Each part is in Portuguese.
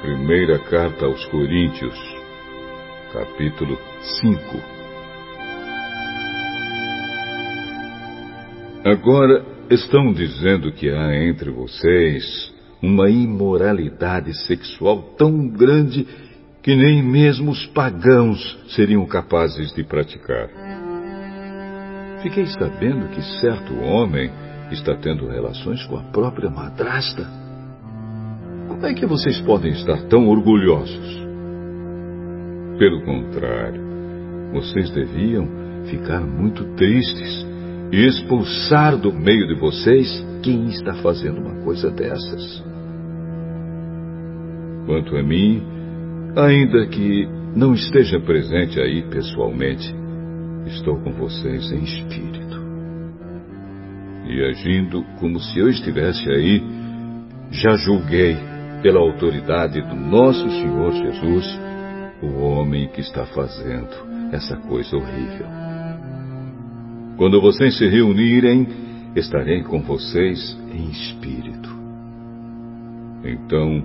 Primeira carta aos Coríntios, capítulo 5. Agora estão dizendo que há entre vocês uma imoralidade sexual tão grande que nem mesmo os pagãos seriam capazes de praticar. Fiquei sabendo que certo homem está tendo relações com a própria madrasta. É que vocês podem estar tão orgulhosos? Pelo contrário, vocês deviam ficar muito tristes e expulsar do meio de vocês quem está fazendo uma coisa dessas. Quanto a mim, ainda que não esteja presente aí pessoalmente, estou com vocês em espírito. E agindo como se eu estivesse aí, já julguei pela autoridade do nosso Senhor Jesus, o homem que está fazendo essa coisa horrível. Quando vocês se reunirem, estarei com vocês em espírito. Então,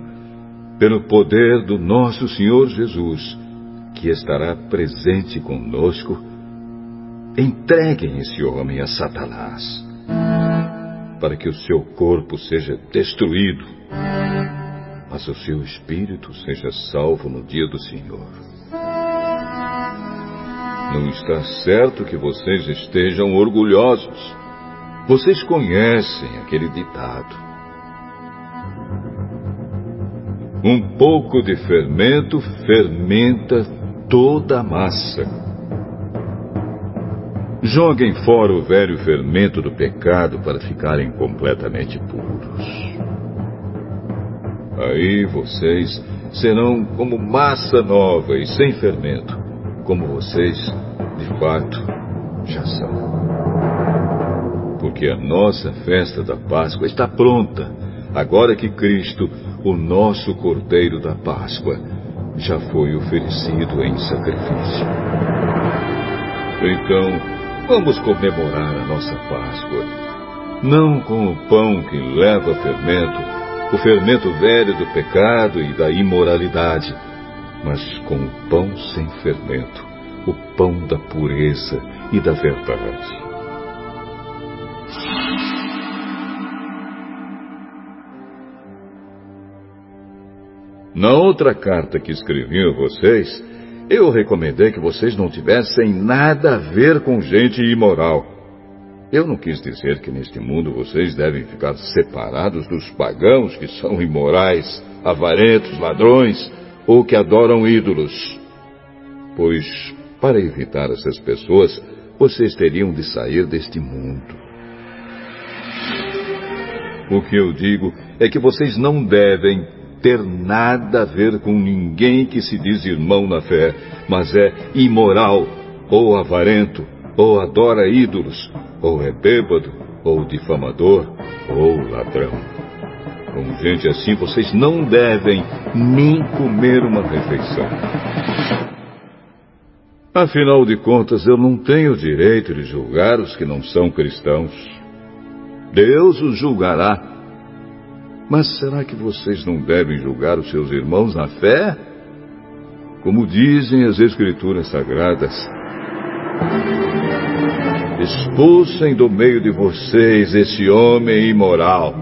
pelo poder do nosso Senhor Jesus, que estará presente conosco, entreguem esse homem a Satanás, para que o seu corpo seja destruído mas o seu espírito seja salvo no dia do Senhor. Não está certo que vocês estejam orgulhosos. Vocês conhecem aquele ditado. Um pouco de fermento fermenta toda a massa. Joguem fora o velho fermento do pecado para ficarem completamente puros. Aí vocês serão como massa nova e sem fermento, como vocês, de fato, já são. Porque a nossa festa da Páscoa está pronta, agora que Cristo, o nosso Cordeiro da Páscoa, já foi oferecido em sacrifício. Então, vamos comemorar a nossa Páscoa, não com o pão que leva fermento, o fermento velho do pecado e da imoralidade, mas com o pão sem fermento, o pão da pureza e da verdade. Na outra carta que escrevi a vocês, eu recomendei que vocês não tivessem nada a ver com gente imoral eu não quis dizer que neste mundo vocês devem ficar separados dos pagãos que são imorais, avarentos, ladrões ou que adoram ídolos. Pois, para evitar essas pessoas, vocês teriam de sair deste mundo. O que eu digo é que vocês não devem ter nada a ver com ninguém que se diz irmão na fé, mas é imoral, ou avarento, ou adora ídolos, ou é bêbado, ou difamador, ou ladrão. Com gente assim, vocês não devem nem comer uma refeição. Afinal de contas, eu não tenho direito de julgar os que não são cristãos. Deus os julgará. Mas será que vocês não devem julgar os seus irmãos na fé? Como dizem as Escrituras Sagradas, Expulsem do meio de vocês esse homem imoral.